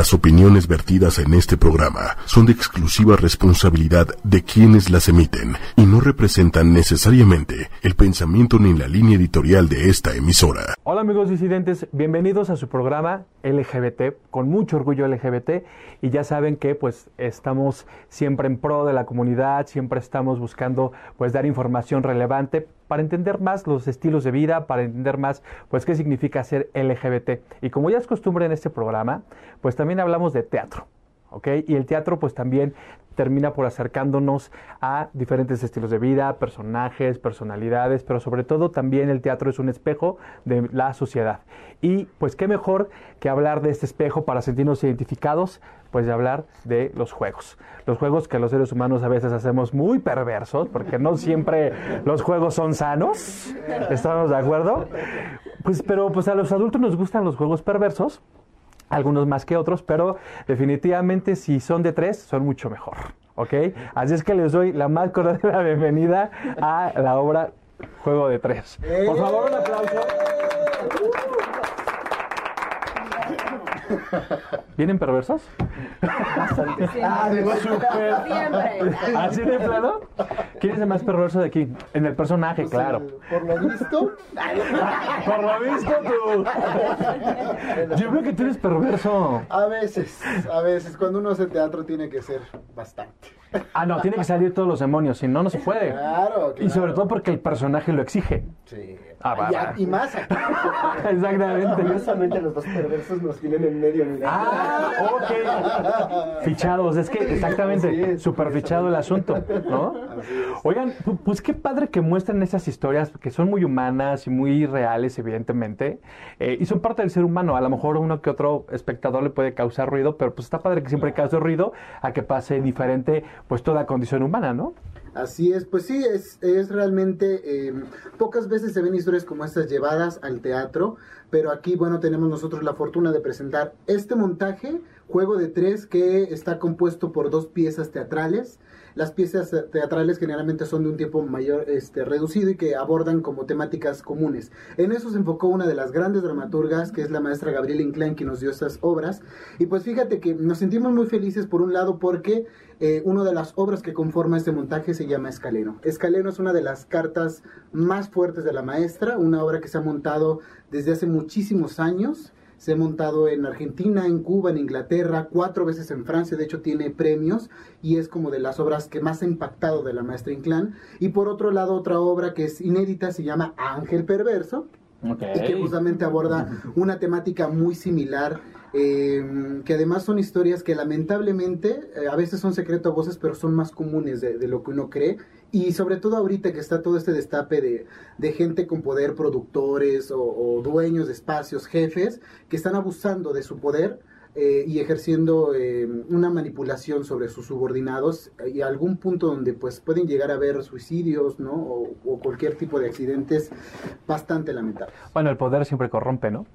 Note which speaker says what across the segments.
Speaker 1: Las opiniones vertidas en este programa son de exclusiva responsabilidad de quienes las emiten y no representan necesariamente el pensamiento ni la línea editorial de esta emisora.
Speaker 2: Hola amigos disidentes, bienvenidos a su programa LGBT, con mucho orgullo LGBT y ya saben que pues estamos siempre en pro de la comunidad, siempre estamos buscando pues dar información relevante para entender más los estilos de vida, para entender más pues qué significa ser LGBT. Y como ya es costumbre en este programa, pues también hablamos de teatro. ¿Ok? Y el teatro pues también termina por acercándonos a diferentes estilos de vida, personajes, personalidades, pero sobre todo también el teatro es un espejo de la sociedad. Y pues qué mejor que hablar de este espejo para sentirnos identificados, pues de hablar de los juegos. Los juegos que los seres humanos a veces hacemos muy perversos, porque no siempre los juegos son sanos, ¿estamos de acuerdo? Pues pero pues a los adultos nos gustan los juegos perversos algunos más que otros, pero definitivamente si son de tres, son mucho mejor. ¿Ok? Así es que les doy la más cordial bienvenida a la obra Juego de Tres. Por favor, un aplauso. ¿Vienen perversos?
Speaker 3: Bastante.
Speaker 2: Ah,
Speaker 3: Siempre.
Speaker 2: ¿Así de plano? ¿Quién es el más perverso de aquí? En el personaje, claro.
Speaker 4: Por lo visto,
Speaker 2: Por lo visto tú. Yo veo que tú eres perverso.
Speaker 4: a veces, a veces, cuando uno hace teatro tiene que ser bastante.
Speaker 2: Ah, no, tiene que salir todos los demonios, si no, no se puede.
Speaker 4: Claro,
Speaker 2: Y sobre
Speaker 4: claro.
Speaker 2: todo porque el personaje lo exige.
Speaker 4: Sí.
Speaker 2: Ah, va,
Speaker 4: y,
Speaker 2: va.
Speaker 4: y más.
Speaker 2: Exactamente.
Speaker 5: Curiosamente los dos perversos nos tienen en medio. mira.
Speaker 2: Ah, ok. Fichados, es que exactamente, súper fichado el asunto, ¿no? Oigan, pu- pues qué padre que muestran esas historias que son muy humanas y muy reales, evidentemente, eh, y son parte del ser humano. A lo mejor uno que otro espectador le puede causar ruido, pero pues está padre que siempre cause ruido a que pase diferente, pues toda condición humana, ¿no?
Speaker 4: Así es, pues sí, es, es realmente, eh, pocas veces se ven historias como estas llevadas al teatro, pero aquí, bueno, tenemos nosotros la fortuna de presentar este montaje, juego de tres, que está compuesto por dos piezas teatrales. Las piezas teatrales generalmente son de un tiempo mayor, este, reducido y que abordan como temáticas comunes. En eso se enfocó una de las grandes dramaturgas, que es la maestra Gabriela Inclán, que nos dio estas obras. Y pues fíjate que nos sentimos muy felices por un lado porque eh, una de las obras que conforma este montaje se llama Escaleno. Escaleno es una de las cartas más fuertes de la maestra, una obra que se ha montado desde hace muchísimos años. Se ha montado en Argentina, en Cuba, en Inglaterra, cuatro veces en Francia, de hecho tiene premios y es como de las obras que más ha impactado de la maestra Inclán. Y por otro lado, otra obra que es inédita se llama Ángel Perverso, y que justamente aborda una temática muy similar, eh, que además son historias que lamentablemente eh, a veces son secreto a voces, pero son más comunes de, lo que uno cree. Y sobre todo ahorita que está todo este destape de, gente con poder, productores o, dueños de espacios, jefes, que están abusando de su poder. eh, y ejerciendo eh, una manipulación sobre sus subordinados eh, y a algún punto donde pues pueden llegar a haber suicidios no o cualquier tipo de accidentes bastante lamentables
Speaker 2: Bueno, el poder siempre corrompe, ¿no?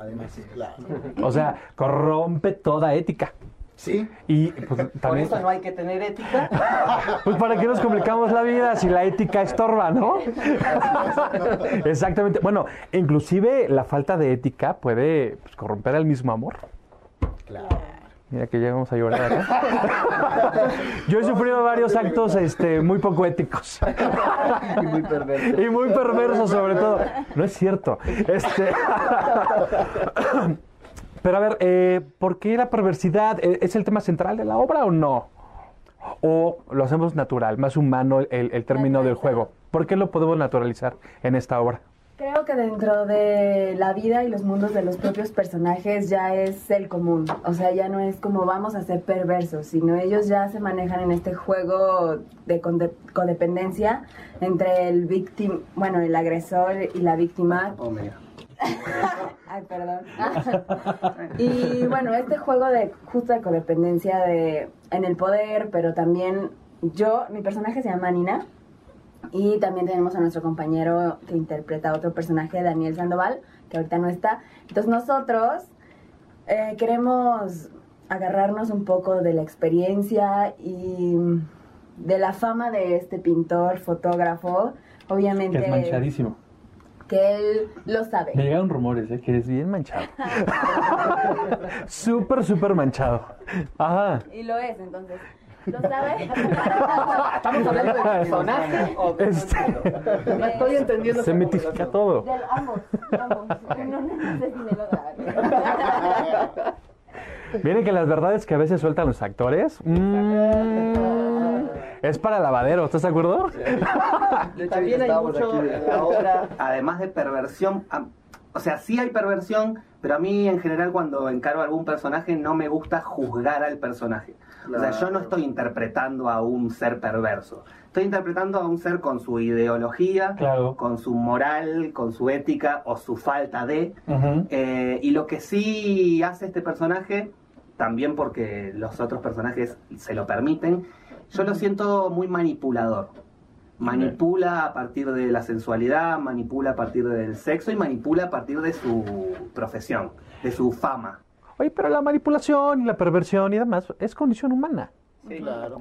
Speaker 4: Además, sí, claro.
Speaker 2: O sea, corrompe toda ética.
Speaker 4: Sí,
Speaker 2: Y pues,
Speaker 5: Por
Speaker 2: también...
Speaker 5: eso no hay que tener ética.
Speaker 2: Pues para qué nos complicamos la vida si la ética estorba, ¿no? Exactamente. Bueno, inclusive la falta de ética puede pues, corromper el mismo amor.
Speaker 4: claro.
Speaker 2: Mira que ya vamos a llorar acá. Yo he sufrido varios actos este, muy poco éticos.
Speaker 5: y muy perverso.
Speaker 2: Y muy perversos sobre todo. No es cierto. Este... Pero a ver, eh, ¿por qué la perversidad Eh, es el tema central de la obra o no? ¿O lo hacemos natural, más humano el, el término del juego? ¿Por qué lo podemos naturalizar en esta obra?
Speaker 3: Creo que dentro de la vida y los mundos de los propios personajes ya es el común. O sea, ya no es como vamos a ser perversos, sino ellos ya se manejan en este juego de codependencia entre el víctima, bueno, el agresor y la víctima.
Speaker 5: Oh, mira.
Speaker 3: Ay, perdón. y bueno, este juego de justo de codependencia de en el poder, pero también yo, mi personaje se llama Nina. Y también tenemos a nuestro compañero que interpreta a otro personaje, Daniel Sandoval, que ahorita no está. Entonces nosotros eh, queremos agarrarnos un poco de la experiencia y de la fama de este pintor, fotógrafo. Obviamente...
Speaker 2: Que es manchadísimo.
Speaker 3: que él lo sabe.
Speaker 2: Me llegaron rumores, ¿eh? Que eres bien manchado. súper, súper manchado. Ajá.
Speaker 3: Y lo es, entonces. ¿Lo sabe?
Speaker 5: ¿Estamos hablando de personaje o de
Speaker 2: Este-
Speaker 5: No estoy entendiendo.
Speaker 2: Se mitifica todo.
Speaker 3: De- ambos, ambos. No, no, sé si me lo.
Speaker 2: Miren que las verdades que a veces sueltan los actores. mm, es para lavadero, ¿estás de acuerdo?
Speaker 5: De hecho,
Speaker 6: También hay mucho
Speaker 5: aquí
Speaker 6: obra, además de perversión, o sea, sí hay perversión, pero a mí en general cuando encaro algún personaje no me gusta juzgar al personaje. O sea, yo no estoy interpretando a un ser perverso. Estoy interpretando a un ser con su ideología,
Speaker 2: Claro.
Speaker 6: con su moral, con su ética o su falta de. Eh, y lo que sí hace este personaje, también porque los otros personajes se lo permiten, yo lo siento muy manipulador. Manipula a partir de la sensualidad, manipula a partir del sexo y manipula a partir de su profesión, de su fama.
Speaker 2: Oye, pero la manipulación y la perversión y demás es condición humana.
Speaker 5: Sí, claro.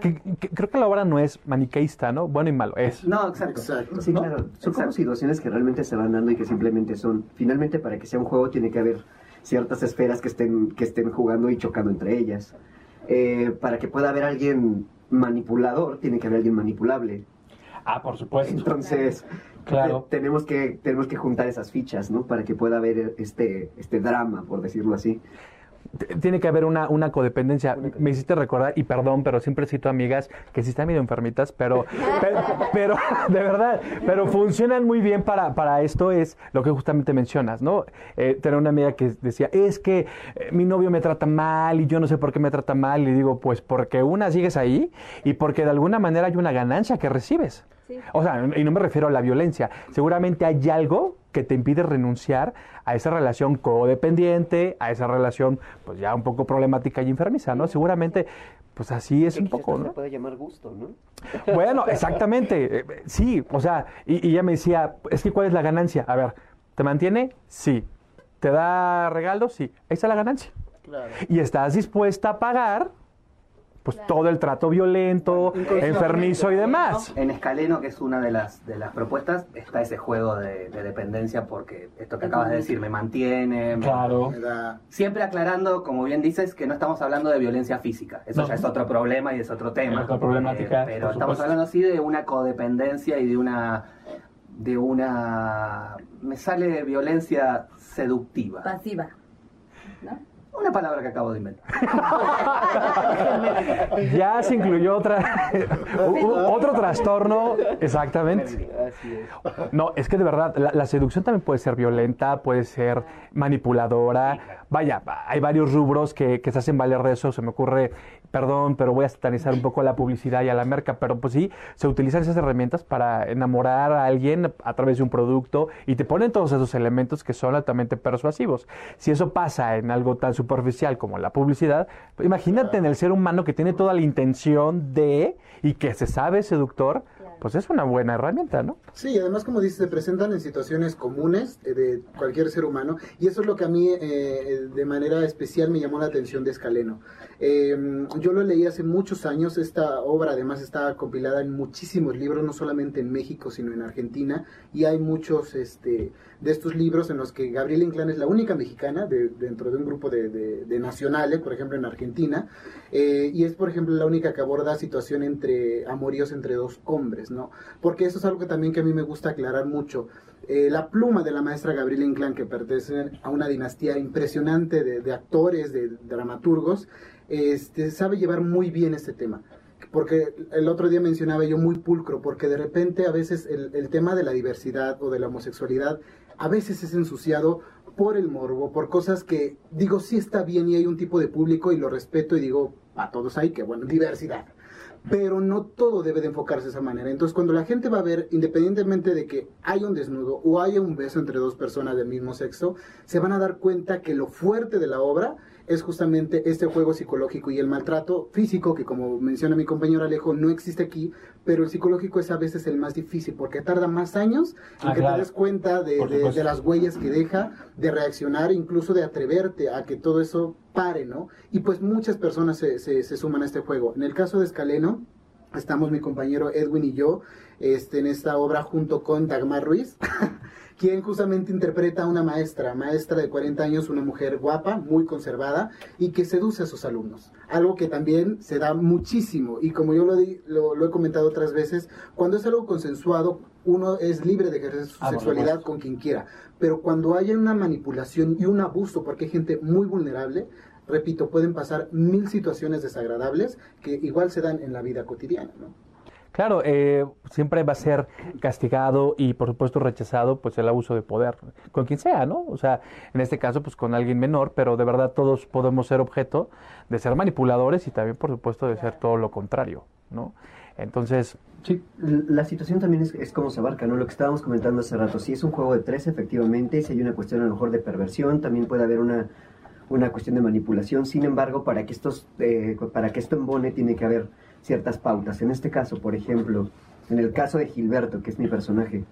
Speaker 2: Que- que- creo que la obra no es maniqueísta, ¿no? Bueno y malo, es.
Speaker 6: No, exacto.
Speaker 4: Exacto.
Speaker 7: Sí,
Speaker 2: ¿no?
Speaker 7: claro. Son como situaciones que realmente se van dando y que simplemente son. Finalmente, para que sea un juego, tiene que haber ciertas esferas que estén, que estén jugando y chocando entre ellas. Eh, para que pueda haber alguien manipulador, tiene que haber alguien manipulable.
Speaker 2: Ah, por supuesto.
Speaker 7: Entonces,
Speaker 2: Claro.
Speaker 7: te- tenemos, que, tenemos que juntar esas fichas, ¿no? Para que pueda haber este, este drama, por decirlo así.
Speaker 2: Tiene que haber una, una codependencia. Me hiciste recordar, y perdón, pero siempre cito amigas que sí están medio enfermitas, pero, pero, pero, de verdad, pero funcionan muy bien para, para esto, es lo que justamente mencionas, ¿no? Eh, tener una amiga que decía, es que eh, mi novio me trata mal y yo no sé por qué me trata mal, y digo, pues porque una sigues ahí y porque de alguna manera hay una ganancia que recibes.
Speaker 3: Sí.
Speaker 2: O sea, y no me refiero a la violencia. Seguramente hay algo que te impide renunciar a esa relación codependiente, a esa relación pues ya un poco problemática y enfermiza, ¿no? Seguramente pues así es
Speaker 7: Que
Speaker 2: un poco,
Speaker 7: se
Speaker 2: ¿no?
Speaker 7: puede llamar gusto, ¿no?
Speaker 2: Bueno, exactamente. eh, Sí, o sea, y, y ella me decía, es que ¿cuál es la ganancia? A ver, ¿te mantiene? Sí. ¿Te da regalos? Sí. Ahí está la ganancia.
Speaker 5: Claro.
Speaker 2: Y estás dispuesta a pagar pues todo el trato violento, enfermizo y demás.
Speaker 6: En Escaleno, que es una de las, de las propuestas, está ese juego de, de dependencia porque esto que acabas de decir me mantiene.
Speaker 2: Claro.
Speaker 4: Me da-
Speaker 6: Siempre aclarando, como bien dices, que no estamos hablando de violencia física. Eso
Speaker 2: No.
Speaker 6: ya es otro problema y es otro tema.
Speaker 2: Es otra problemática,
Speaker 6: Eh, pero estamos
Speaker 2: supuesto.
Speaker 6: hablando sí de una codependencia y de una de una me sale violencia seductiva.
Speaker 3: Pasiva. ¿No?
Speaker 6: Una palabra que acabo de inventar.
Speaker 2: Ya se incluyó otra, otro trastorno, exactamente. No, es que de verdad, la, la seducción también puede ser violenta, puede ser manipuladora. Vaya, hay varios rubros que, que se hacen valer de eso. Se me ocurre, perdón, pero voy a satanizar un poco a la publicidad y a la merca, pero pues sí, se utilizan esas herramientas para enamorar a alguien a través de un producto y te ponen todos esos elementos que son altamente persuasivos. Si eso pasa en algo tan superficial como la publicidad, pues imagínate en el ser humano que tiene toda la intención de y que se sabe seductor, pues es una buena herramienta, ¿no?
Speaker 4: Sí, además como dices, se presentan en situaciones comunes eh, de cualquier ser humano y eso es lo que a mí eh, de manera especial me llamó la atención de Escaleno. Eh, yo lo leí hace muchos años, esta obra además está compilada en muchísimos libros, no solamente en México, sino en Argentina, y hay muchos este, de estos libros en los que Gabriela Inclán es la única mexicana de- dentro de un grupo de, de, de nacionales, por ejemplo en Argentina, eh, y es por ejemplo la única que aborda situación entre amoríos entre dos hombres, ¿no? Porque eso es algo que también que a mí me gusta aclarar mucho. Eh, la pluma de la maestra Gabriela Inclán, que pertenece a una dinastía impresionante de, actores, de dramaturgos, este, sabe llevar muy bien este tema. Porque el otro día mencionaba yo muy pulcro, porque de repente a veces el, el tema de la diversidad o de la homosexualidad a veces es ensuciado por el morbo, por cosas que digo sí está bien y hay un tipo de público y lo respeto y digo a todos hay que bueno, diversidad pero no todo debe de enfocarse de esa manera. Entonces, cuando la gente va a ver, independientemente de que haya un desnudo o haya un beso entre dos personas del mismo sexo, se van a dar cuenta que lo fuerte de la obra es justamente este juego psicológico y el maltrato físico, que como menciona mi compañero Alejo, no existe aquí, pero el psicológico es a veces el más difícil, porque tarda más años en
Speaker 2: Ah,
Speaker 4: que
Speaker 2: claro.
Speaker 4: te des cuenta de, las huellas que deja, de reaccionar, incluso de atreverte a que todo eso pare, ¿no? Y pues muchas personas se, se- se suman a este juego. En el caso de Escaleno, estamos mi compañero Edwin y yo este, en esta obra junto con Dagmar Ruiz, quien justamente interpreta a una maestra, maestra de 40 años, una mujer guapa, muy conservada y que seduce a sus alumnos. Algo que también se da muchísimo y como yo lo, di- lo, lo he comentado otras veces, cuando es algo consensuado, uno es libre de ejercer su
Speaker 2: Ah,
Speaker 4: sexualidad con quien quiera, pero cuando haya una manipulación y un abuso, porque hay gente muy vulnerable, repito, pueden pasar mil situaciones desagradables que igual se dan en la vida cotidiana, ¿no?
Speaker 2: Claro, eh, siempre va a ser castigado y por supuesto rechazado pues el abuso de poder con quien sea, ¿no? O sea, en este caso pues con alguien menor, pero de verdad todos podemos ser objeto de ser manipuladores y también por supuesto de ser todo lo contrario, ¿no? Entonces, sí,
Speaker 7: La situación también es, es cómo se abarca, ¿no? Lo que estábamos comentando hace rato. Si es un juego de tres, efectivamente, si hay una cuestión a lo mejor de perversión, también puede haber una, una cuestión de manipulación. Sin embargo, para que, estos, eh, para que esto embone, tiene que haber ciertas pautas. En este caso, por ejemplo, en el caso de Gilberto, que es mi personaje,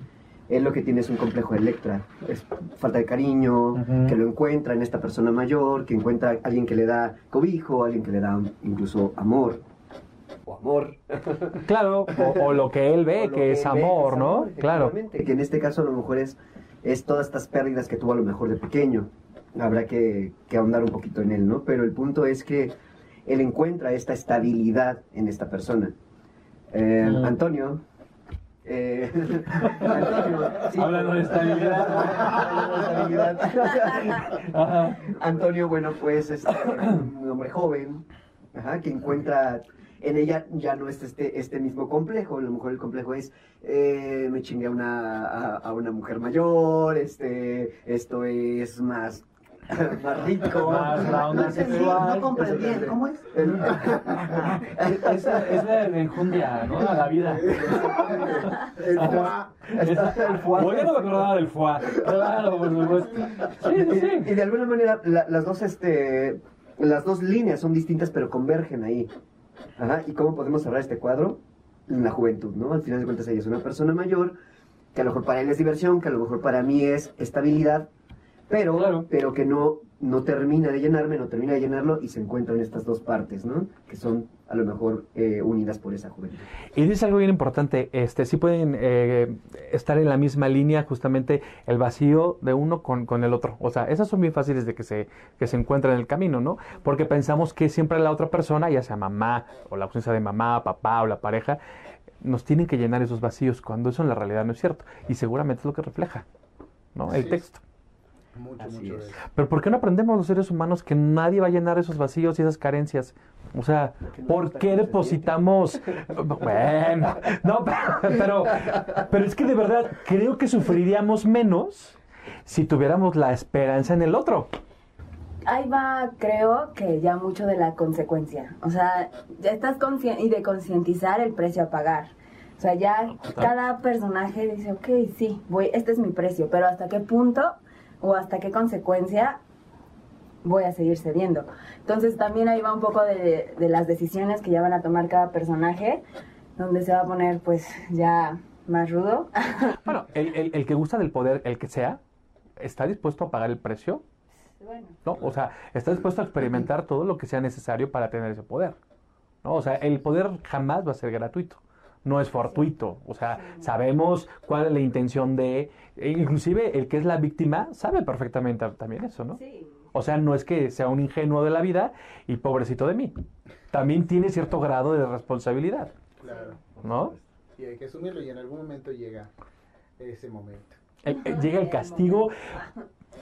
Speaker 7: él lo que tiene es un complejo de Electra. Es falta de cariño, que lo encuentra en esta persona mayor, que encuentra a alguien que le da cobijo, alguien que le da incluso amor. O amor.
Speaker 2: claro, o, o lo que él ve que es
Speaker 7: ve
Speaker 2: amor, ¿no? Claro.
Speaker 7: Que en este caso a lo mejor es, es todas estas pérdidas que tuvo a lo mejor de pequeño. Habrá que, que ahondar un poquito en él, ¿no? Pero el punto es que él encuentra esta estabilidad en esta persona. Eh. Antonio. eh, Antonio, sí,
Speaker 2: de estabilidad.
Speaker 7: Hablando de estabilidad.
Speaker 2: Ajá.
Speaker 7: Antonio, bueno, pues es un hombre joven, ajá, que encuentra en ella ya no es este, este mismo complejo, a lo mejor el complejo es eh, me chingué a una, a, a una mujer mayor, este, esto es más, más rico.
Speaker 2: Más la onda
Speaker 7: No entendí,
Speaker 2: sexual.
Speaker 7: no comprendí, ¿cómo es?
Speaker 2: Es, es la enjundia, ¿no? A la vida.
Speaker 4: El
Speaker 2: Ajá.
Speaker 4: foie.
Speaker 2: Es- el foie. Oye, no me acordaba del foie. Claro, por supuesto. Sí, sí,
Speaker 7: Y,
Speaker 2: sí.
Speaker 7: y de alguna manera la- las dos este las dos líneas son distintas pero convergen ahí. Ajá, ¿y cómo podemos cerrar este cuadro? En la juventud, ¿no? Al final de cuentas ella es una persona mayor que a lo mejor para él es diversión, que a lo mejor para mí es estabilidad, pero
Speaker 2: Claro.
Speaker 7: pero que no no termina de llenarme, no termina de llenarlo y se encuentran estas dos partes, ¿no? Que son a lo mejor eh, unidas por esa juventud.
Speaker 2: Y dices algo bien importante, este, sí pueden eh, estar en la misma línea justamente el vacío de uno con, con el otro. O sea, esas son bien fáciles de que se, que se encuentren en el camino, ¿no? Porque pensamos que siempre la otra persona, ya sea mamá o la ausencia de mamá, papá o la pareja, nos tienen que llenar esos vacíos cuando eso en la realidad no es cierto. Y seguramente es lo que refleja, ¿no? El
Speaker 4: Sí.
Speaker 2: texto.
Speaker 4: Mucho,
Speaker 7: Así
Speaker 4: mucho
Speaker 7: es.
Speaker 4: de eso.
Speaker 2: Pero ¿por qué no aprendemos los seres humanos que nadie va a llenar esos vacíos y esas carencias? O sea,
Speaker 7: no
Speaker 2: ¿por qué depositamos? Bueno, no, pero, pero es que de verdad creo que sufriríamos menos si tuviéramos la esperanza en el otro.
Speaker 3: Ahí va, creo que ya mucho de la consecuencia. O sea, ya estás consciente y de concientizar el precio a pagar. O sea, ya cada personaje dice, ok, sí, voy, este es mi precio, pero hasta qué punto o hasta qué consecuencia voy a seguir cediendo. Entonces también ahí va un poco de, de las decisiones que ya van a tomar cada personaje, donde se va a poner pues ya más rudo.
Speaker 2: Bueno, el, el- el que gusta del poder, el que sea, está dispuesto a pagar el precio,
Speaker 3: bueno,
Speaker 2: ¿no? O sea, está dispuesto a experimentar todo lo que sea necesario para tener ese poder, ¿no? O sea, el poder jamás va a ser gratuito. No es fortuito, o sea, sabemos cuál es la intención de, e inclusive el que es la víctima sabe perfectamente también eso, ¿no?
Speaker 3: sí.
Speaker 2: O sea, no es que sea un ingenuo de la vida y pobrecito de mí. También tiene cierto grado de responsabilidad,
Speaker 4: Claro.
Speaker 2: ¿no?
Speaker 4: Y hay que asumirlo y en algún momento llega ese momento.
Speaker 2: El- el- llega el castigo.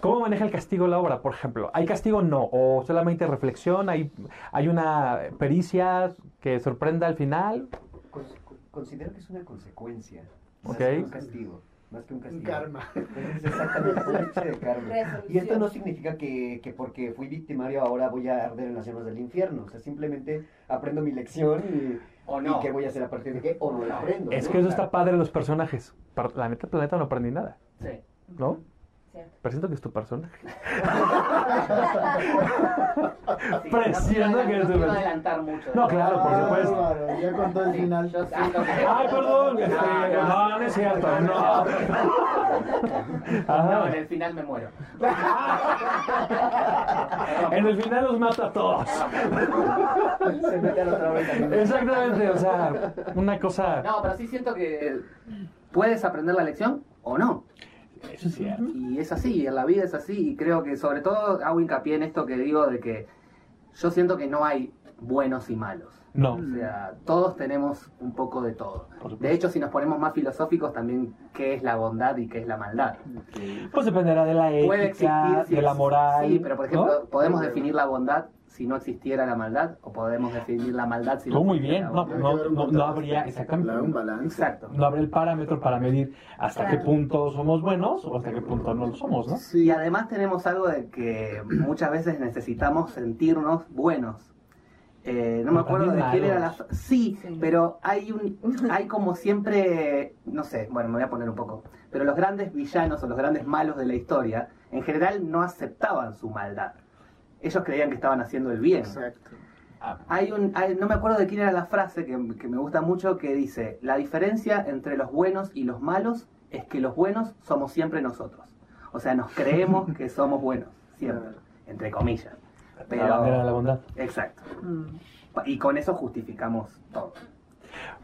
Speaker 2: ¿Cómo maneja el castigo la obra, por ejemplo? ¿Hay castigo? No. ¿O solamente reflexión? ¿Hay, hay una pericia que sorprenda al final?
Speaker 7: Con- Considero que es una consecuencia, más
Speaker 2: Ok.
Speaker 7: que un castigo. Más que un
Speaker 4: Un
Speaker 7: castigo.
Speaker 4: karma.
Speaker 7: Es exactamente una de karma.
Speaker 3: Resolución.
Speaker 7: Y esto no significa que, que porque fui victimario ahora voy a arder en las llamas del infierno. O sea, simplemente aprendo mi lección y,
Speaker 5: O no.
Speaker 7: y qué voy a hacer a partir de qué, o no la aprendo.
Speaker 2: Es
Speaker 7: ¿no?
Speaker 2: que eso está padre en los personajes. La neta, planeta no aprendí nada,
Speaker 5: Sí.
Speaker 2: ¿no?
Speaker 3: Cierto.
Speaker 2: Pero siento que es tu personaje.
Speaker 5: Sí,
Speaker 2: Presiento
Speaker 5: no,
Speaker 2: que
Speaker 5: no
Speaker 2: es tu
Speaker 5: quiero
Speaker 2: persona.
Speaker 5: adelantar mucho.
Speaker 2: No, claro, por supuesto.
Speaker 4: Bárbaro, Ya contó el
Speaker 5: Sí,
Speaker 4: final.
Speaker 5: Yo siento que...
Speaker 2: Ay, perdón. este,
Speaker 5: No,
Speaker 2: no, no es cierto. No.
Speaker 5: No, en el final me muero.
Speaker 2: En el final los mata a todos.
Speaker 7: Se mete a la otra también.
Speaker 2: Exactamente, o sea, una cosa.
Speaker 5: No, pero sí siento que puedes aprender la lección o no.
Speaker 2: Eso es cierto.
Speaker 6: Y es así, en la vida es así. Y creo que sobre todo hago hincapié en esto que digo de que yo siento que no hay buenos y malos.
Speaker 2: No.
Speaker 6: O sea, todos tenemos un poco de todo. De hecho, si nos ponemos más filosóficos, también qué es la bondad y qué es la maldad.
Speaker 2: Pues dependerá de la
Speaker 6: Puede
Speaker 2: ética,
Speaker 6: existir, sí,
Speaker 2: de la moral.
Speaker 6: Sí, pero por ejemplo,
Speaker 2: ¿no?
Speaker 6: ¿podemos definir la bondad si no existiera la maldad? ¿O podemos definir la maldad si no
Speaker 2: Tú muy bien,
Speaker 6: la
Speaker 2: no, no, habría, exactamente.
Speaker 4: Un balance.
Speaker 6: Exacto.
Speaker 2: No habrá el parámetro para medir hasta
Speaker 3: Claro.
Speaker 2: qué punto somos buenos o hasta qué punto no lo somos, ¿no?
Speaker 4: Sí,
Speaker 6: Y además tenemos algo de que muchas veces necesitamos sentirnos buenos. Eh, no me acuerdo de quién era la... Sí,
Speaker 3: Sí.
Speaker 6: pero hay un hay como siempre, no sé, bueno, me voy a poner un poco, pero los grandes villanos o los grandes malos de la historia, en general no aceptaban su maldad. Ellos creían que estaban haciendo el bien.
Speaker 4: exacto.
Speaker 6: Hay un, hay- no me acuerdo de quién era la frase que, que me gusta mucho que dice, la diferencia entre los buenos y los malos es que los buenos somos siempre nosotros. O sea, nos creemos que somos buenos, siempre, entre comillas.
Speaker 2: La bandera de la bondad.
Speaker 6: Exacto.
Speaker 3: Mm.
Speaker 6: Y con eso justificamos todo.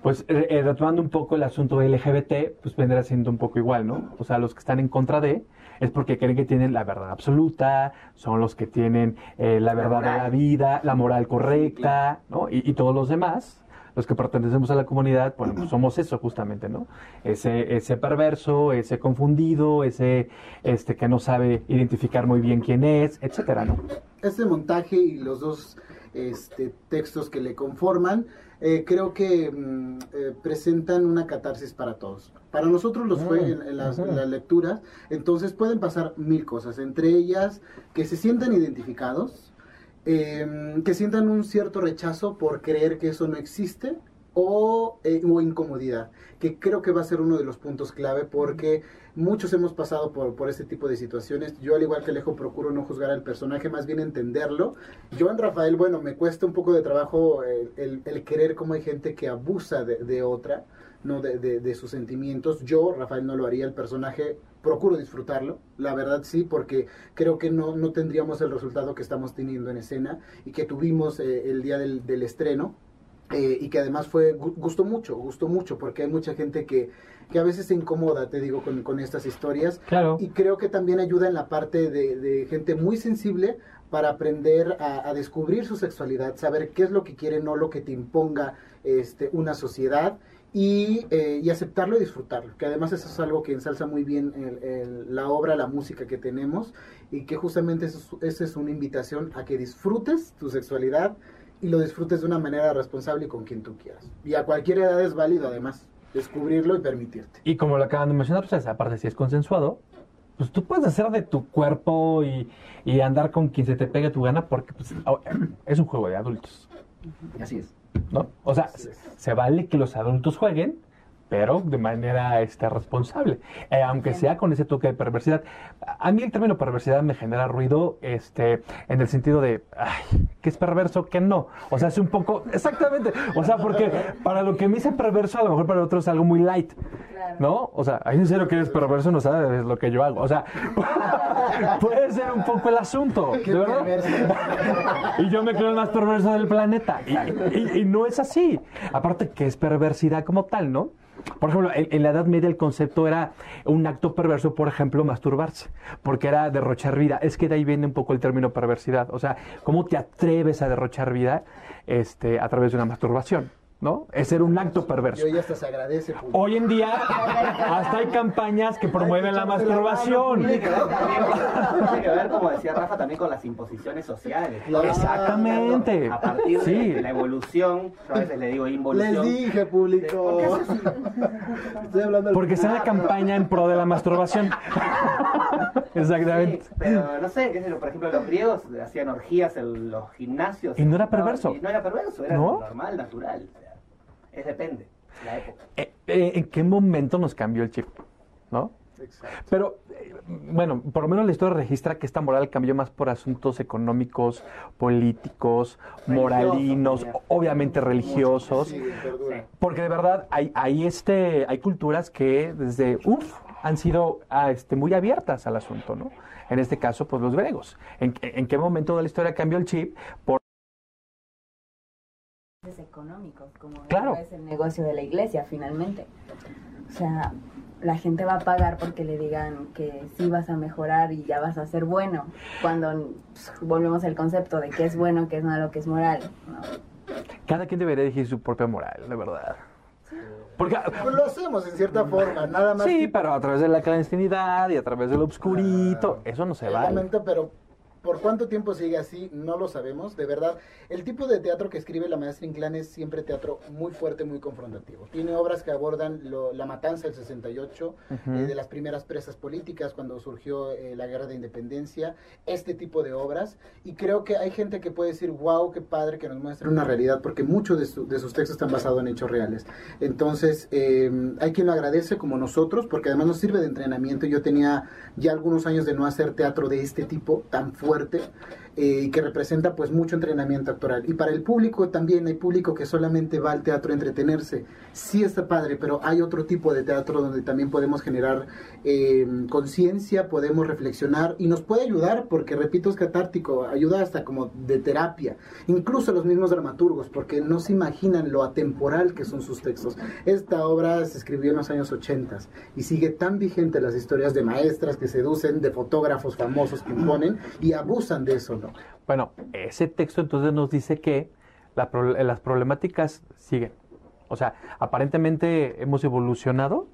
Speaker 2: Pues eh, eh, retomando un poco el asunto LGBT, pues vendrá siendo un poco igual, ¿no? O sea, los que están en contra de es porque creen que tienen la verdad absoluta, son los que tienen eh, la verdad de la vida, la moral correcta, ¿no? Y, y todos los demás, los que pertenecemos a la comunidad, bueno, pues somos eso justamente, ¿no? Ese, ese perverso, ese confundido, ese este que no sabe identificar muy bien quién es, etcétera, ¿no?
Speaker 4: Este montaje y los dos este, textos que le conforman, eh, creo que mm, eh, presentan una catarsis para todos. Para nosotros los fue en, en las, en las lecturas, entonces pueden pasar mil cosas, entre ellas que se sientan identificados, eh, que sientan un cierto rechazo por creer que eso no existe o, eh, o incomodidad, que creo que va a ser uno de los puntos clave porque muchos hemos pasado por, por este tipo de situaciones. Yo al igual que Alejo procuro no juzgar al personaje, más bien entenderlo. Yo en Rafael, bueno, me cuesta un poco de trabajo el, el- el querer como hay gente que abusa de, de otra, no de, de- de sus sentimientos. Yo, Rafael, no lo haría, el personaje procuro disfrutarlo, la verdad sí, porque creo que no, no tendríamos el resultado que estamos teniendo en escena y que tuvimos eh, el día del, del estreno. eh, y que además fue gu- gustó mucho, gustó mucho, porque hay mucha gente que, que a veces se incomoda, te digo, con, con estas historias.
Speaker 2: Claro.
Speaker 4: Y creo que también ayuda en la parte de, de gente muy sensible para aprender a, a descubrir su sexualidad, saber qué es lo que quiere, no lo que te imponga este, una sociedad y, eh, y aceptarlo y disfrutarlo, que además eso es algo que ensalza muy bien el- el- la obra, la música que tenemos y que justamente eso es, esa es una invitación a que disfrutes tu sexualidad y lo disfrutes de una manera responsable y con quien tú quieras. Y a cualquier edad es válido además descubrirlo y permitirte.
Speaker 2: Y como lo acaban de mencionar, pues aparte si es consensuado, pues tú puedes hacer de tu cuerpo y, y andar con quien se te pegue tu gana porque pues, es un juego de adultos,
Speaker 7: Así es.
Speaker 2: ¿No? O sea, se, se vale que los adultos jueguen, pero de manera este, responsable, eh, aunque sea con ese toque de perversidad. A mí el término perversidad me genera ruido este, en el sentido de, ay, ¿qué es perverso? ¿Qué no? O sea, es un poco, exactamente, o sea, porque para lo que me dice perverso, a lo mejor para otros es algo muy light. ¿No? O sea, ¿hay en serio que eres perverso? No sabes lo que yo hago. O sea, puede ser un poco el asunto. ¿de verdad? y yo me creo el más perverso del planeta. Y, y- y no es así. Aparte que es perversidad como tal, ¿no? Por ejemplo, en, la Edad Media el concepto era un acto perverso, por ejemplo, masturbarse, porque era derrochar vida. Es que de ahí viene un poco el término perversidad. O sea, ¿cómo te atreves a derrochar vida este, a través de una masturbación? ¿No? Es ser un acto perverso.
Speaker 4: Y hoy hasta se agradece. público.
Speaker 2: Hoy en día hasta hay campañas que promueven la masturbación.
Speaker 6: Tiene que ver que como decía Rafa, también con las imposiciones sociales.
Speaker 2: Exactamente.
Speaker 6: A partir de,
Speaker 2: Sí.
Speaker 6: de la evolución, yo a veces le digo
Speaker 4: Les
Speaker 6: involución.
Speaker 4: dije, público. Estoy hablando al-
Speaker 2: Porque está en la campaña en pro de la masturbación. Exactamente.
Speaker 6: Sí, pero no sé, qué sé yo, por ejemplo, los griegos hacían orgías en los gimnasios.
Speaker 2: Y no era perverso.
Speaker 6: y no era perverso, era
Speaker 2: ¿No?
Speaker 6: normal, natural. Es depende de la época.
Speaker 2: Eh, eh, ¿En qué momento nos cambió el chip? ¿No?
Speaker 4: Exacto.
Speaker 2: Pero, eh, bueno, por lo menos la historia registra que esta moral cambió más por asuntos económicos, políticos, moralinos,
Speaker 6: también.
Speaker 2: obviamente religiosos.
Speaker 4: Sí.
Speaker 2: Porque de verdad hay, hay, este, hay culturas que desde uf, han sido ah, este, muy abiertas al asunto, ¿no? En este caso, pues los griegos. ¿En, en qué momento de la historia cambió el chip? Por,
Speaker 3: como
Speaker 2: Claro.
Speaker 3: es el negocio de la iglesia finalmente. O sea, la gente va a pagar porque le digan que sí vas a mejorar y ya vas a ser bueno, cuando pues, volvemos al concepto de qué es bueno, qué es malo, qué es moral. ¿no?
Speaker 2: Cada quien debería elegir su propia moral, de verdad. Porque,
Speaker 4: Pues lo hacemos en cierta forma, nada más.
Speaker 2: sí,
Speaker 4: que-
Speaker 2: pero a través de la clandestinidad y a través del obscurito, eso no se vale.
Speaker 4: momento, pero por cuánto tiempo sigue así, no lo sabemos. De verdad, el tipo de teatro que escribe la maestra Inclán es siempre teatro muy fuerte, muy confrontativo. Tiene obras que abordan lo- la matanza del 68,
Speaker 2: Ujú.
Speaker 4: eh, de las primeras presas políticas cuando surgió eh, la guerra de independencia, este tipo de obras. Y creo que hay gente que puede decir, wow, qué padre que nos muestre una realidad, porque muchos de, su- de sus textos están basados en hechos reales. Entonces, eh, hay quien lo agradece como nosotros, porque además nos sirve de entrenamiento. Yo tenía ya algunos años de no hacer teatro de este tipo tan fuerte eh, y que representa pues mucho entrenamiento actoral. Y para el público también hay público que solamente va al teatro a entretenerse. Sí está padre, pero hay otro tipo de teatro donde también podemos generar eh, conciencia, podemos reflexionar y nos puede ayudar porque, repito, es catártico, ayuda hasta como de terapia. Incluso los mismos dramaturgos, porque no se imaginan lo atemporal que son sus textos. Esta obra se escribió en los años 80 y sigue tan vigente las historias de maestras que seducen, de fotógrafos famosos que imponen y abusan de eso, ¿no?
Speaker 2: Bueno, ese texto entonces nos dice que la las problemáticas siguen. O sea, aparentemente hemos evolucionado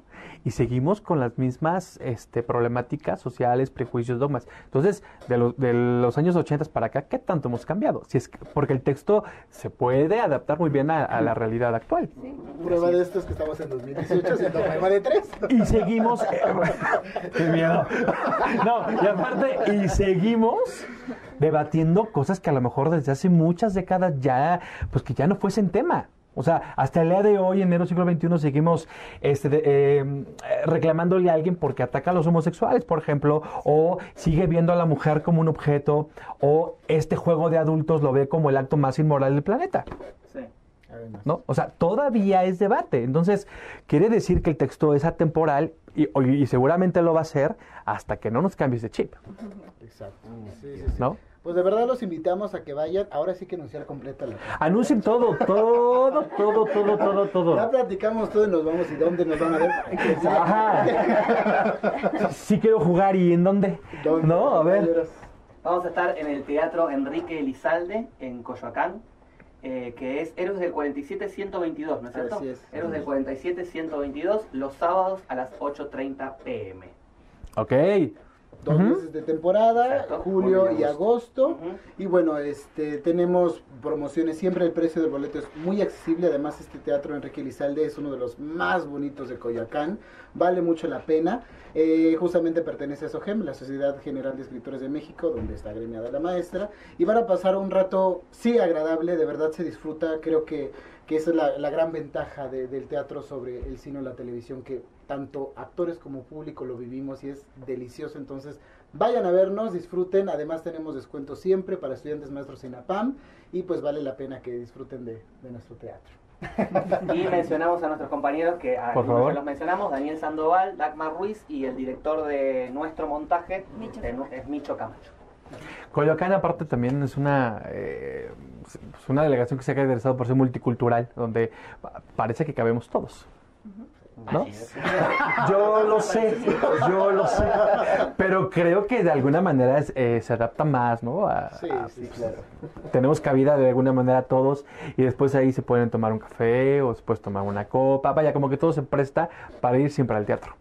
Speaker 2: y seguimos con las mismas este, problemáticas sociales, prejuicios, dogmas. Entonces, de, lo- de los años 80 para acá, ¿qué tanto hemos cambiado? Si es que- porque el texto se puede adaptar muy bien a, a la realidad actual.
Speaker 4: Prueba de esto es que estamos en 2018 haciendo prueba de tres.
Speaker 2: Y seguimos. eh, ¡Qué miedo! No, y aparte, y seguimos debatiendo cosas que a lo mejor desde hace muchas décadas ya, pues que ya no fuesen tema. O sea, hasta el día de hoy, enero siglo XXI, seguimos este, de- eh, reclamándole a alguien porque ataca a los homosexuales, por ejemplo, o sigue viendo a la mujer como un objeto, o este juego de adultos lo ve como el acto más inmoral del planeta.
Speaker 6: Sí.
Speaker 4: Además.
Speaker 2: ¿no? O sea, todavía es debate. Entonces, quiere decir que el texto es atemporal y, y seguramente lo va a ser hasta que no nos cambies de chip,
Speaker 4: Exacto. Sí, sí, sí.
Speaker 2: ¿no?
Speaker 4: Pues de verdad los invitamos a que vayan. Ahora sí que anunciar completa la.
Speaker 2: Anuncien todo, todo, todo, todo, todo,
Speaker 4: Ya
Speaker 2: todo.
Speaker 4: platicamos todo y nos vamos y dónde nos van a ver.
Speaker 2: Ajá. Sí quiero jugar y en dónde.
Speaker 4: ¿Dónde?
Speaker 2: No, a ver.
Speaker 6: Vamos a estar en el Teatro Enrique Elizalde, en Coyoacán, eh, que es Héroes del 47-122, ¿no es cierto?
Speaker 4: Así es.
Speaker 6: Héroes del 47-122, los sábados a las 8.30 pm.
Speaker 2: Ok.
Speaker 4: Dos meses de temporada,
Speaker 6: Exacto.
Speaker 4: julio
Speaker 6: Julio y
Speaker 4: y agosto. Y bueno, este tenemos promociones, siempre el precio del boleto es muy accesible, además este teatro Enrique Elizalde es uno de los más bonitos de Coyoacán, vale mucho la pena. Eh, justamente pertenece a SOGEM, la Sociedad General de Escritores de México, donde está agremiada la maestra, y van a pasar un rato, sí, agradable, de verdad se disfruta, creo que, que esa es la, la gran ventaja de- del teatro sobre el cine o la televisión, que tanto actores como público lo vivimos y es delicioso, entonces vayan a vernos, disfruten, además tenemos descuentos siempre para estudiantes maestros en APAM, y pues vale la pena que disfruten de, de nuestro teatro.
Speaker 6: Y mencionamos a nuestros compañeros que a
Speaker 2: Por
Speaker 6: algunos
Speaker 2: favor.
Speaker 6: los mencionamos, Daniel Sandoval, Dagmar Ruiz y el director de nuestro montaje
Speaker 3: Micho
Speaker 6: es Micho Camacho.
Speaker 2: Coyoacán aparte también es una eh, pues, una delegación que se ha caracterizado por ser multicultural, donde pa- parece que cabemos todos. ¿No? Yo lo sé, yo lo sé, pero creo que de alguna manera es- eh, se adapta más, ¿no? A-
Speaker 4: Sí,
Speaker 2: a-
Speaker 4: sí, claro.
Speaker 2: tenemos cabida de alguna manera todos y después ahí se pueden tomar un café o después tomar una copa, vaya, como que todo se presta para ir siempre al teatro.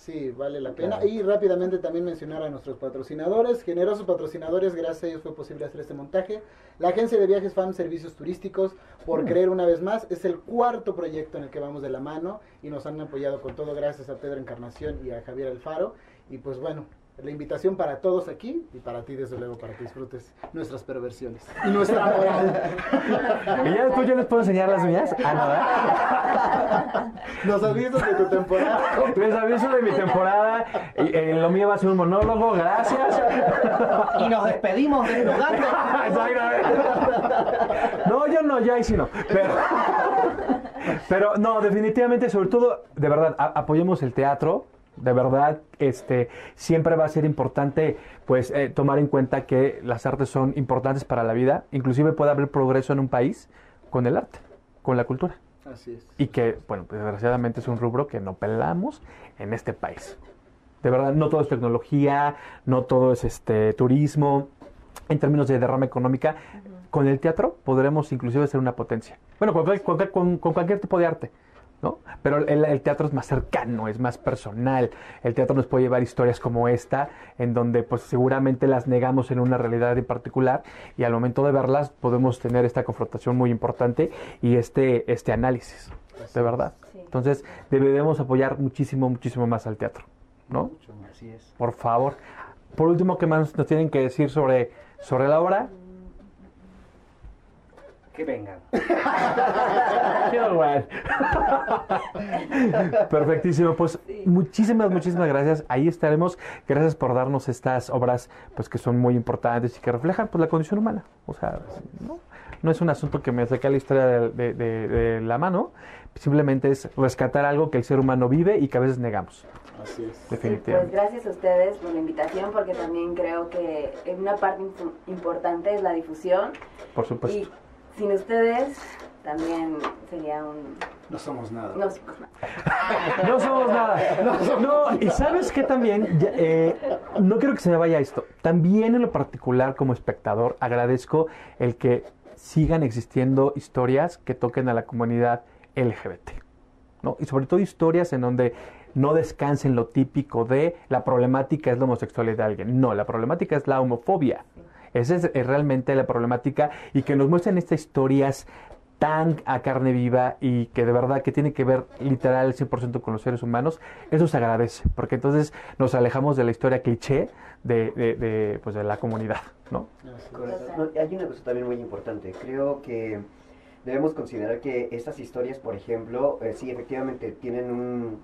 Speaker 4: Sí, vale la pena. Y rápidamente también mencionar a nuestros patrocinadores, generosos patrocinadores, gracias a ellos fue posible hacer este montaje. La agencia de viajes FAM Servicios Turísticos, por creer una vez más, es el cuarto proyecto en el que vamos de la mano y nos han apoyado con todo gracias a Pedro Encarnación y a Javier Alfaro. Y pues bueno, la invitación para todos aquí y para ti desde luego para que disfrutes nuestras perversiones y nuestra moral.
Speaker 2: Y ya después yo les puedo enseñar las mías. Ah,
Speaker 4: Nos avisos de tu temporada.
Speaker 2: ¿no? Les aviso de mi temporada. y, eh, lo mío va a ser un monólogo, gracias.
Speaker 6: Y nos despedimos desnudando.
Speaker 2: Exactamente. No, yo no, ya ahí sí no. Pero, pero no, definitivamente, sobre todo, de verdad, a- apoyemos el teatro. De verdad, este, siempre va a ser importante, pues, eh, tomar en cuenta que las artes son importantes para la vida. Inclusive puede haber progreso en un país con el arte, con la cultura.
Speaker 4: Así es.
Speaker 2: y que, bueno, pues, desgraciadamente es un rubro que no pelamos en este país. De verdad, no todo es tecnología, no todo es este turismo. En términos de derrama económica, con el teatro podremos inclusive ser una potencia. Bueno, con, cual- con cual- con- con cualquier tipo de arte, ¿no? Pero el, el teatro es más cercano, es más personal. El teatro nos puede llevar historias como esta, en donde pues seguramente las negamos en una realidad en particular y al momento de verlas podemos tener esta confrontación muy importante y este, este análisis, de verdad. Entonces debemos apoyar muchísimo, muchísimo más al teatro, ¿no?
Speaker 7: Así es.
Speaker 2: Por favor. Por último, ¿qué más nos tienen que decir sobre, sobre la obra?
Speaker 6: Que vengan.
Speaker 2: Perfectísimo, pues muchísimas, muchísimas gracias. Ahí estaremos. Gracias por darnos estas obras, pues que son muy importantes y que reflejan pues la condición humana. O sea, no, no es un asunto que me saque la historia de, de- de- de la mano. Simplemente es rescatar algo que el ser humano vive y que a veces negamos.
Speaker 4: Así es.
Speaker 3: Sí, pues
Speaker 2: Definitivamente.
Speaker 3: gracias a ustedes por la invitación, porque también creo que una parte importante es la difusión.
Speaker 2: Por supuesto.
Speaker 3: Y sin ustedes también sería un...
Speaker 4: No somos nada.
Speaker 3: No, somos nada.
Speaker 2: No somos nada. No, y sabes que también, eh, no quiero que se me vaya esto. También en lo particular como espectador agradezco el que sigan existiendo historias que toquen a la comunidad LGBT. ¿no? Y sobre todo historias en donde no descansen lo típico de la problemática es la homosexualidad de alguien. No, la problemática es la homofobia. Esa es eh, realmente la problemática y que nos muestren estas historias tan a carne viva y que de verdad que tiene que ver literal al 100% con los seres humanos, eso se agradece, porque entonces nos alejamos de la historia cliché de, de, de, pues de la comunidad, ¿no?
Speaker 7: Hay una cosa también muy importante. Creo que debemos considerar que estas historias, por ejemplo, eh, sí, efectivamente tienen un...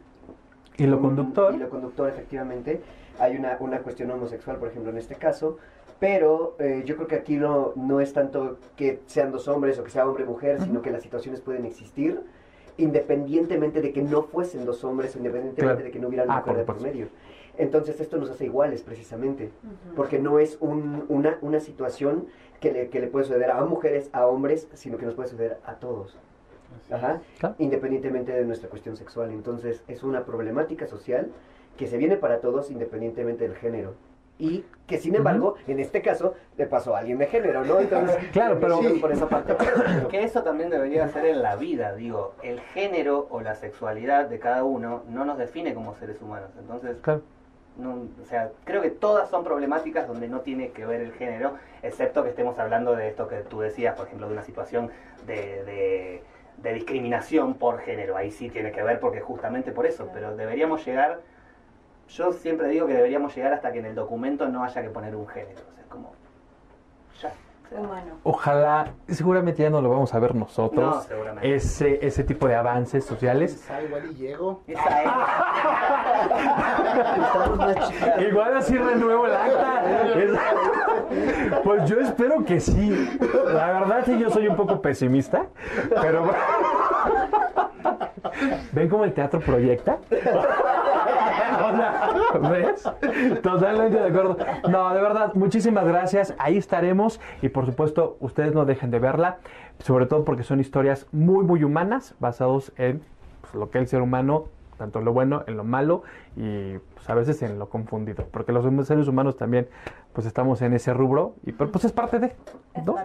Speaker 2: Y lo
Speaker 7: un-
Speaker 2: conductor,
Speaker 7: Y lo conductor, efectivamente. Hay una, una cuestión homosexual, por ejemplo, en este caso. Pero eh, yo creo que aquí no, no es tanto que sean dos hombres o que sea hombre-mujer, sino que las situaciones pueden existir independientemente de que no fuesen dos hombres, independientemente
Speaker 2: Claro.
Speaker 7: de que no hubiera
Speaker 2: Ah,
Speaker 7: mujer
Speaker 2: por
Speaker 7: de por medio. Entonces esto nos hace iguales precisamente, porque no es un- una, una situación que le, que le puede suceder a mujeres, a hombres, sino que nos puede suceder a todos. Ajá.
Speaker 2: Claro.
Speaker 7: Independientemente de nuestra cuestión sexual. Entonces es una problemática social que se viene para todos independientemente del género. Y que sin embargo, en este caso, le pasó a alguien de género, ¿no? Entonces,
Speaker 2: Claro, pero-
Speaker 7: sí, por esa parte.
Speaker 6: Que eso también debería ser en la vida, digo, el género o la sexualidad de cada uno no nos define como seres humanos. Entonces,
Speaker 2: claro.
Speaker 6: no, o sea, creo que todas son problemáticas donde no tiene que ver el género, excepto que estemos hablando de esto que tú decías, por ejemplo, de una situación de, de, de discriminación por género. Ahí sí tiene que ver porque justamente por eso, pero deberíamos llegar, yo siempre digo que deberíamos llegar hasta que en el documento no haya que poner un género. O sea, es como, ya. o sea,
Speaker 3: Humano.
Speaker 2: Ojalá, seguramente ya no lo vamos a ver nosotros,
Speaker 6: No, seguramente.
Speaker 2: ese, ese tipo de avances sociales.
Speaker 4: Igual y llego.
Speaker 2: Igual así renuevo el acta. Es- Pues yo espero que sí. La verdad sí yo soy un poco pesimista, pero ¿ven cómo el teatro proyecta? ¿Ves? Totalmente de acuerdo. No, de verdad, muchísimas gracias. Ahí estaremos y por supuesto ustedes no dejen de verla, sobre todo porque son historias muy muy humanas basados en pues, lo que el ser humano tanto en lo bueno, en lo malo y pues, a veces en lo confundido, porque los seres humanos también pues estamos en ese rubro y pues es parte de, ¿no?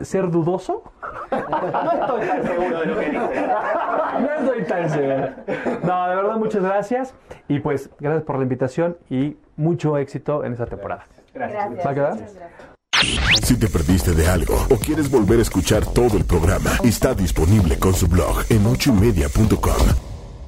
Speaker 2: Ser dudoso.
Speaker 6: No estoy tan seguro de lo que dice.
Speaker 2: no estoy tan seguro. No, de verdad muchas gracias y pues gracias por la invitación y mucho éxito en esta temporada.
Speaker 6: Gracias.
Speaker 3: Gracias.
Speaker 2: ¿Va a quedar?
Speaker 1: Si te perdiste de algo o quieres volver a escuchar todo el programa, está disponible con su blog en ochoymedia.com.